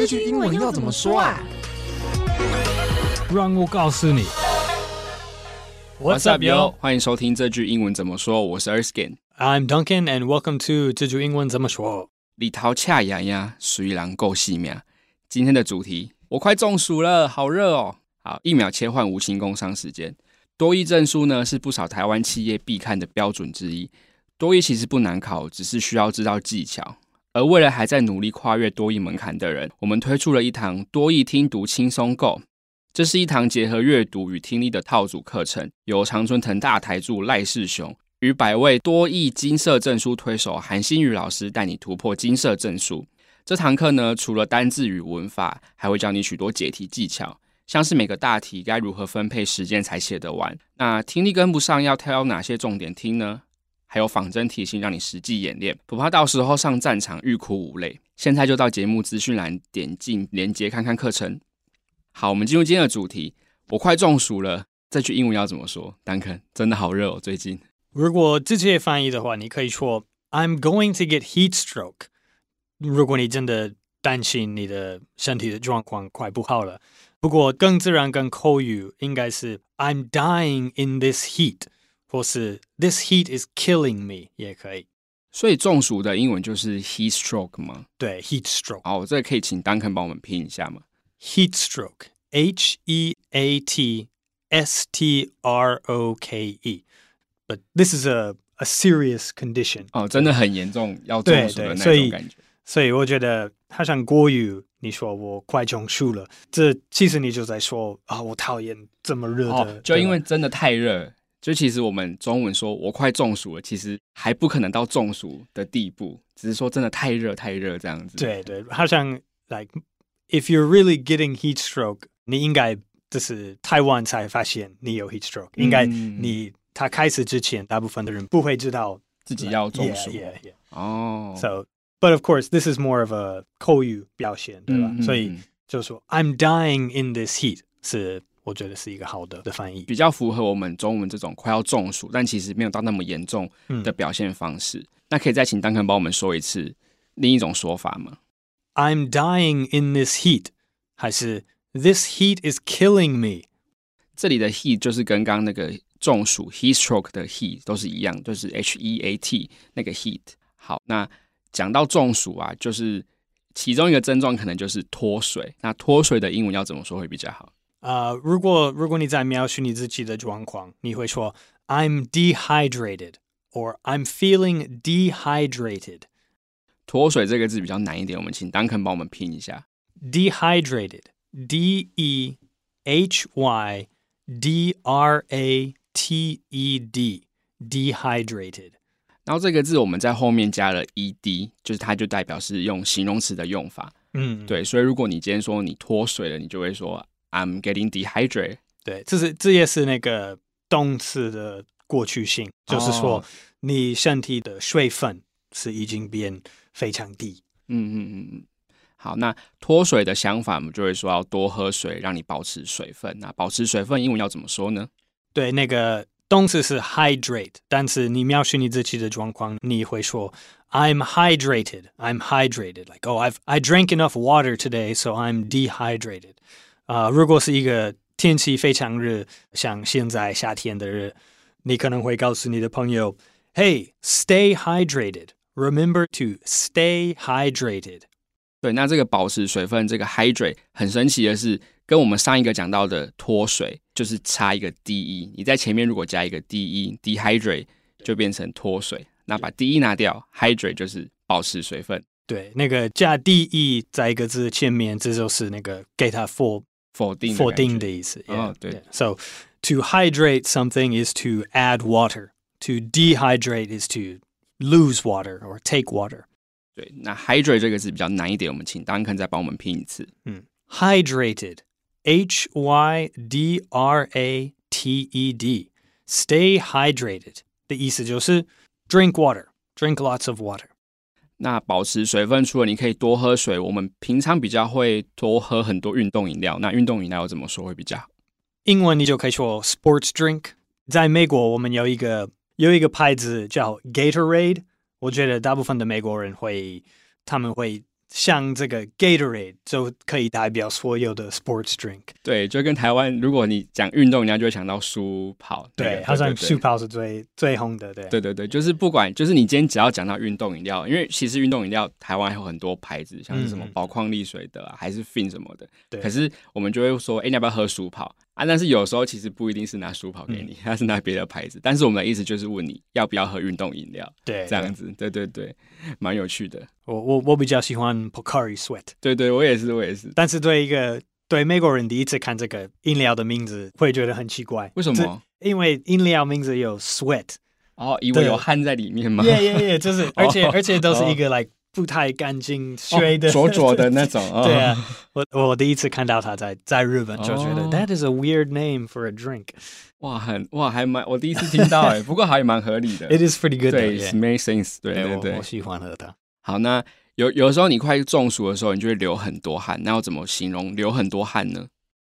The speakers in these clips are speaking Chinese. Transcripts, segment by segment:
这句英文要怎么说啊？让我告诉你。What's up, yo？欢迎收听这句英文怎么说。我是 Erskine。I'm Duncan, and welcome to 这句英文怎么说。李桃恰牙呀，虽然够细命。今天的主题，我快中暑了，好热哦。好，一秒切换无情工商时间。多益证书呢，是不少台湾企业必看的标准之一。多益其实不难考，只是需要知道技巧。而为了还在努力跨越多益门槛的人，我们推出了一堂多益听读轻松购。这是一堂结合阅读与听力的套组课程，由常春藤大台柱赖世雄与百位多益金色证书推手韩新宇老师带你突破金色证书。这堂课呢，除了单字与文法，还会教你许多解题技巧。像是每个大题该如何分配时间才写得完？那听力跟不上要挑哪些重点听呢？还有仿真题型让你实际演练，不怕到时候上战场欲哭无泪。现在就到节目资讯栏点进连接看看课程。好，我们进入今天的主题。我快中暑了，这句英文要怎么说？Duncan，真的好热哦，最近。如果直接翻译的话，你可以说 "I'm going to get heat stroke"。如果你真的担心你的身体的状况快不好了。不过更自然、更口语应该是 "I'm dying in this heat"，或是 "This heat is killing me" 也可以。所以中暑的英文就是 heat stroke 吗？对，heat stroke。好，这个可以请 Duncan 帮我们拼一下吗？Heat stroke，H E A T S T R O K E。But this is a a serious condition。哦，真的很严重，要中暑的那种感觉。所以我觉得它像国语，你说我快中暑了，这其实你就在说啊，我讨厌这么热的。哦，就因为真的太热， 就其实我们中文说我快中暑了，其实还不可能到中暑的地步，只是说真的太热太热这样子。对对，好像 like if you're really getting heat stroke，你应该就是太晚才发现你有 heat stroke，嗯，应该你他开始之前，大部分的人不会知道自己要中暑。Yeah, yeah, yeah. 哦，so。But of course, this is more of a 口语表现，对吧？嗯嗯嗯，所以就说 I'm dying in this heat 是我觉得是一个好的的翻译，比较符合我们中文这种快要中暑，但其实没有到那么严重的表现方式。嗯、那可以再请 Duncan 帮我们说一次另一种说法吗？I'm dying in this heat，还是 This heat is killing me？这里的 heat 就是跟刚刚那个中暑 heat stroke 的 heat 都是一样，就是 H E A T 那个 heat。好，那。讲到中暑啊，就是其中一个症状可能就是脱水。那脱水的英文要怎么说会比较好？啊、uh，如果如果你在描述你自己的状况，你会说 I'm dehydrated or I'm feeling dehydrated。脱水这个字比较难一点，我们请 Duncan 帮我们拼一下。Dehydrated，D E H Y D R A T E D，dehydrated。然后这个字我们在后面加了 ed，就是它就代表是用形容词的用法。嗯，对，所以如果你今天说你脱水了，你就会说 I'm getting dehydrated。对，这是这也是那个动词的过去性，哦，就是说你身体的水分是已经变非常低。嗯嗯嗯嗯。好，那脱水的相反，我们就会说要多喝水，让你保持水分。那保持水分英文要怎么说呢？对，那个。动词是 hydrate，但是你描述你自己的状况，你会说 I'm hydrated, I'm hydrated, like oh I've I drank enough water today, so I'm dehydrated。 啊，如果是一个天气非常热，像现在夏天的热，你可能会告诉你的朋友，Hey, stay hydrated. Remember to stay hydrated. 对，那这个保持水分，这个 hydrate 很神奇的是，跟我们上一个讲到的脱水，就是差一个 de，你在前面如果加一个 de，dehydrate 就变成脱水。那把 de 拿掉，hydrate 就是保持水分。对，那个加 de 在一个字前面，这就是那个给它否否定否定的意思。哦，对。Yeah. So to hydrate something is to add water. To dehydrate is to lose water or take water. 对，那 hydrate 这个字比较难一点，我们请 Duncan 再帮我们拼一次。嗯，hydrated，H Y D R A T E D，stay hydrated 的意思就是 drink water，drink lots of water。 那保持水分，除了你可以多喝水，我们平常比较会多喝很多运动饮料。那运动饮料怎么说会比较好？英文你就可以说 sports drink。在美国，我们有一个有一个牌子叫 Gatorade。我觉得大部分的美国人会，他们会像这个 Gatorade 就可以代表所有的 sports drink。对，就跟台湾，如果你讲运动，人家就会想到舒跑。对，好像舒跑是最最红的。对，对对对，就是不管，就是你今天只要讲到运动饮料，因为其实运动饮料台湾还有很多牌子，像是什么宝矿力水的、啊，还是 Fin 什么的。对。可是我们就会说，哎，你要不要喝舒跑啊？但是有时候其实不一定是拿书跑给你，他是拿别的牌子。但是我们的意思就是问你要不要喝运动饮料。对，这样子，对对对，蛮有趣的。我我我比较喜欢 Pocari Sweat，对对，我也是我也是。但是对一个对美国人第一次看这个饮料的名字，会觉得很奇怪。为什么？因为饮料名字有 Sweat，哦，以为有汗在里面吗？耶耶耶，就是，而且 而且都是一个 like 不太干净、水的、浊浊的那种。对啊，我我第一次看到他在在日本就觉得 That is a weird name for a drink。哇，很哇，还蛮我第一次听到哎，不过还蛮合理的。It is pretty good。对，makes sense。对对对，我喜欢喝它。好，那有有时候你快中暑的时候，你就会流很多汗。那要怎么形容流很多汗呢？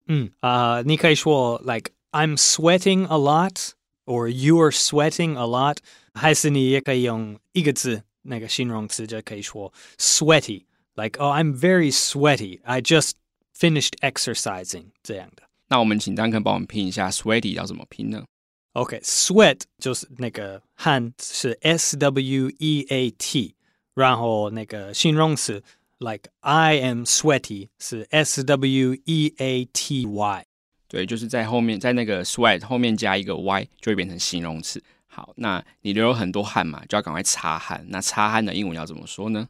嗯啊，uh, 你可以说 like I'm sweating a lot，or you are sweating a lot，还是你也可以用一个字，那个形容词就可以说 sweaty，like oh I'm very sweaty，I just finished exercising 这样的。那我们请 Duncan 帮我们拼一下 sweaty 要怎么拼呢？OK，sweat、okay, 就是那个汗是 S W E A T。然后那个形容词，like I am sweaty 是 S W E A T Y，对，就是在后面，在那个 sweat 后面加一个 y，就会变成形容词。好，那你流了很多汗嘛，就要赶快擦汗。那擦汗的英文要怎么说呢？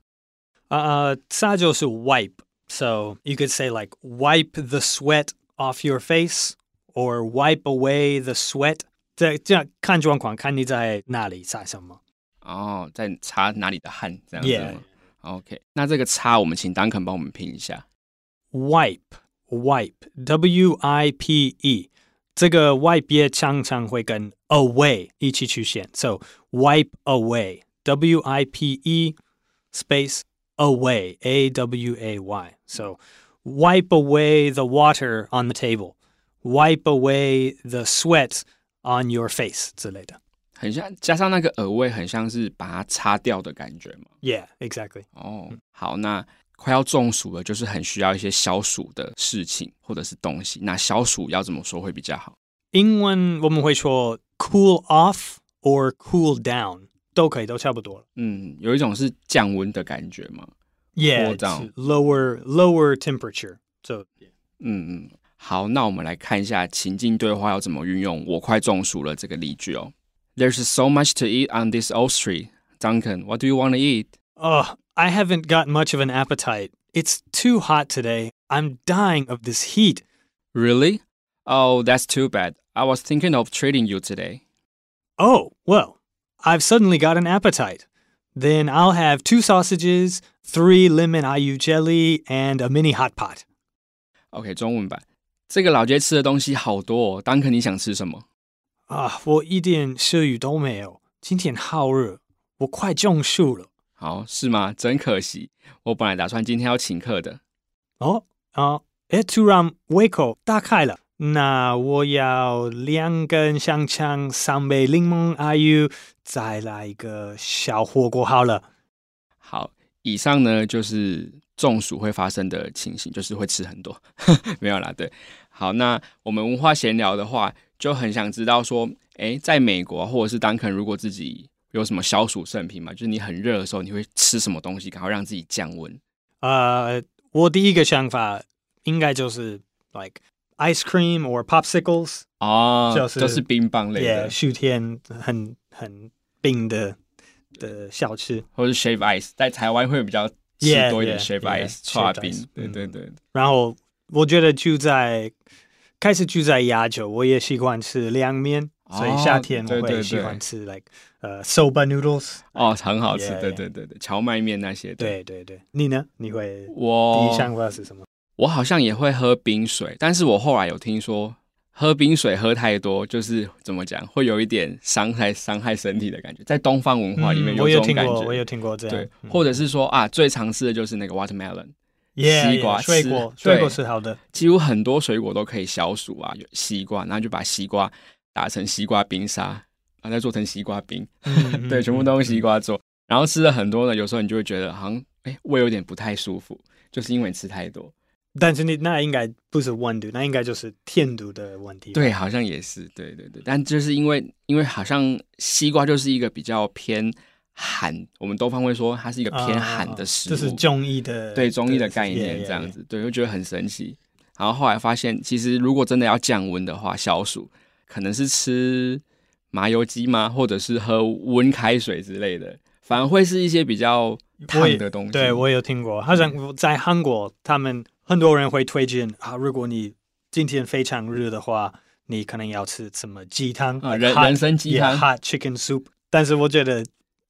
呃，擦就是 wipe，so you could say like wipe the sweat off your face，or wipe away the sweat。这这样看状况，看你在哪里擦什么。哦，在擦哪里的汗这样子吗？Yeah.OK，那这个擦，我们请 Duncan 帮我们拼一下。Wipe，wipe，W-I-P-E，这个 wipe 也常常会跟 away 一起出现，so wipe away，W-I-P-E space away，A-W-A-Y，so wipe away the water on the table，wipe away the sweat on your face 之类的。很像加上那个 away，很像是把它擦掉的感觉嘛。Yeah, exactly. 哦，好，那快要中暑了，就是很需要一些消暑的事情或者是东西。那消暑要怎么说会比较好？英文我们会说 cool off or cool down，都可以，都差不多。嗯，有一种是降温的感觉嘛。Yeah, down. lower lower temperature. So, yeah. 嗯嗯，好，那我们来看一下情境对话要怎么运用。我快中暑了这个例句哦。There's so much to eat on this old street. Duncan, what do you want to eat? Oh, I haven't got much of an appetite. It's too hot today. I'm dying of this heat. Really? Oh, that's too bad. I was thinking of treating you today. Oh, well, I've suddenly got an appetite. Then I'll have two sausages, three lemon IU jelly, and a mini hot pot. OK，中文版。这个老街吃的东西好多哦。Duncan，你想吃什么？啊，我一点食欲都没有。今天好热，我快中暑了。好，是吗？真可惜，我本来打算今天要请客的。哦哦，哎，突然胃口打开了。 那我要两根香肠，三杯柠檬 IU，再来一个小火锅好了。好，以上呢就是中暑会发生的情形，就是会吃很多。没有啦，对。好，那我们文化闲聊的话。就很想知道说，哎，在美国或者是 Duncan，如果自己有什么消暑圣品嘛，就是你很热的时候，你会吃什么东西，然后让自己降温？呃，我第一个想法应该就是 like ice cream or popsicles，哦，就是都是冰棒类的，雪天很很冰的的小吃，或者是 shave ice，在台湾会比较吃多一点 shave ice，对对对。然后我觉得就在。开始住在亚洲，我也喜欢吃凉面，哦、所以夏天我会喜欢吃 like 呃 soba noodles 哦，很好吃对对对，荞麦面那些，对对对。你呢？你会我第一想法是什么？我好像也会喝冰水，但是我后来有听说，喝冰水喝太多，就是怎么讲，会有一点伤害伤害身体的感觉，在东方文化里面有这种感觉，嗯、我有听过，我有听过这样，对，或者是说啊，最常吃的就是那个 watermelon。Yeah, 西瓜 yeah, 水果，水果是好的。几乎很多水果都可以消暑啊，有西瓜，然后就把西瓜打成西瓜冰沙，然后再做成西瓜冰，嗯、对，全部都用西瓜做。然后吃了很多呢，有时候你就会觉得好像哎胃有点不太舒服，就是因为吃太多。但是你那应该不是温度，那应该就是甜度的问题。对，好像也是，对对对。但就是因为因为好像西瓜就是一个比较偏寒，我们东方会说它是一个偏寒的食物，这、uh, 是中医的对中医的概念这样子，对，我觉得很神奇。然后后来发现，其实如果真的要降温的话，消暑可能是吃麻油鸡吗？或者是喝温开水之类的，反而会是一些比较烫的东西。对，我有听过，好像在韩国他们。很多人会推荐啊，如果你今天非常热的话，你可能要吃什么鸡汤啊，人人参鸡汤，hot chicken soup。但是我觉得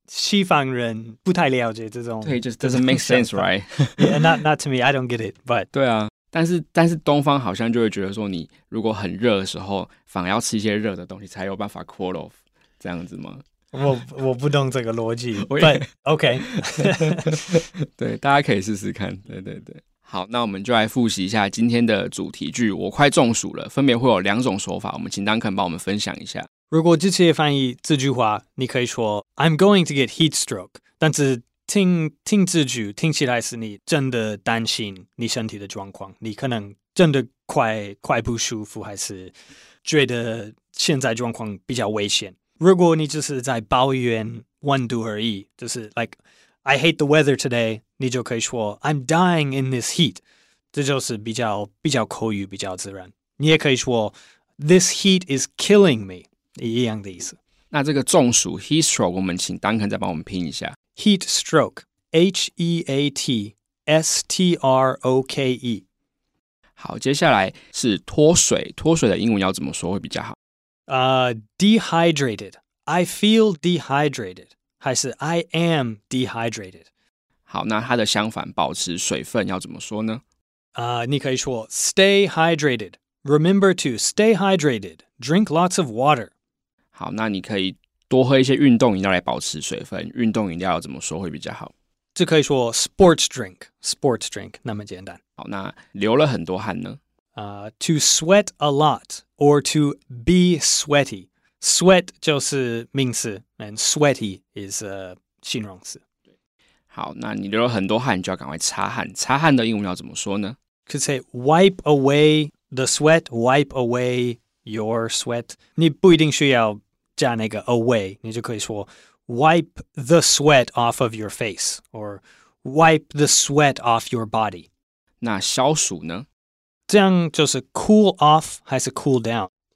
西方人不太了解这种，对，就是 doesn't make sense，right？Yeah，not not to me，I don't get it，but 对啊，但是但是东方好像就会觉得说，你如果很热的时候，反而要吃一些热的东西，才有办法 cool off，这样子吗？我我不懂这个逻辑，but OK，对，大家可以试试看，对对对。好，那我们就来复习一下今天的主题句。我快中暑了，分别会有两种说法。我们请 Duncan 帮我们分享一下。如果直接翻译这句话，你可以说 "I'm going to get heat stroke"，但是听听这句听起来是你真的担心你身体的状况，你可能真的快快不舒服，还是觉得现在状况比较危险。如果你只是在抱怨温度而已，就是 like I hate the weather today。你就可以说 "I'm dying in this heat"，这就是比较比较口语，比较自然。你也可以说 "This heat is killing me"，一样的意思。那这个中暑 heat stroke，我们请 Duncan 再帮我们拼一下 heat stroke，H E A T S T R O K E。好，接下来是脱水，脱水的英文要怎么说会比较好？呃、uh,，dehydrated，I feel dehydrated， 还是 I am dehydrated？好，那它的相反，保持水分要怎么说呢？啊，uh, 你可以说 Stay hydrated. Remember to stay hydrated. Drink lots of water. 好，那你可以多喝一些运动饮料来保持水分。运动饮料要怎么说会比较好？这可以说 sports drink. Sports drink 那么简单。好，那流了很多汗呢？啊、uh,，to sweat a lot or to be sweaty. Sweat 就是名词，and sweaty is a 形容词。好，那你流了很多汗，你就要赶快擦汗。擦汗的英文要怎么说呢？Could say wipe away the sweat, wipe away your sweat。你不一定需要加那个 away，你就可以说 wipe the sweat off of your face or wipe the sweat off your body。那消暑呢？这样就是 cool off 还是 cool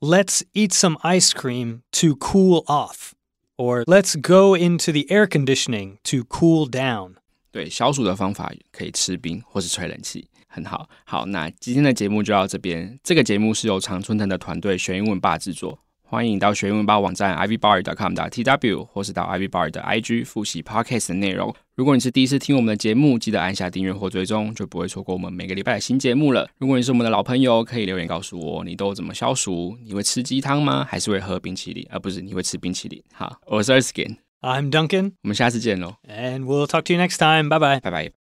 down？Let's eat some ice cream to cool off。Or let's go into the air conditioning to cool down。对，消暑的方法可以吃冰或是吹冷气，很好。好，那今天的节目就到这边。这个节目是由常春藤的团队学英文吧制作。 欢迎到学英文吧网站 ivybar.com.tw 或是到 ivybar 的 IG 复习 Podcast 的内容。如果你是第一次听我们的节目，记得按下订阅或追踪，就不会错过我们每个礼拜的新节目了。如果你是我们的老朋友，可以留言告诉我你都怎么消暑？你会吃鸡汤吗？还是会喝冰淇淋？而、啊、不是你会吃冰淇淋？好，我是 Erskine，I'm Duncan，我们下次见喽。And we'll talk to you next time. Bye bye. 拜拜。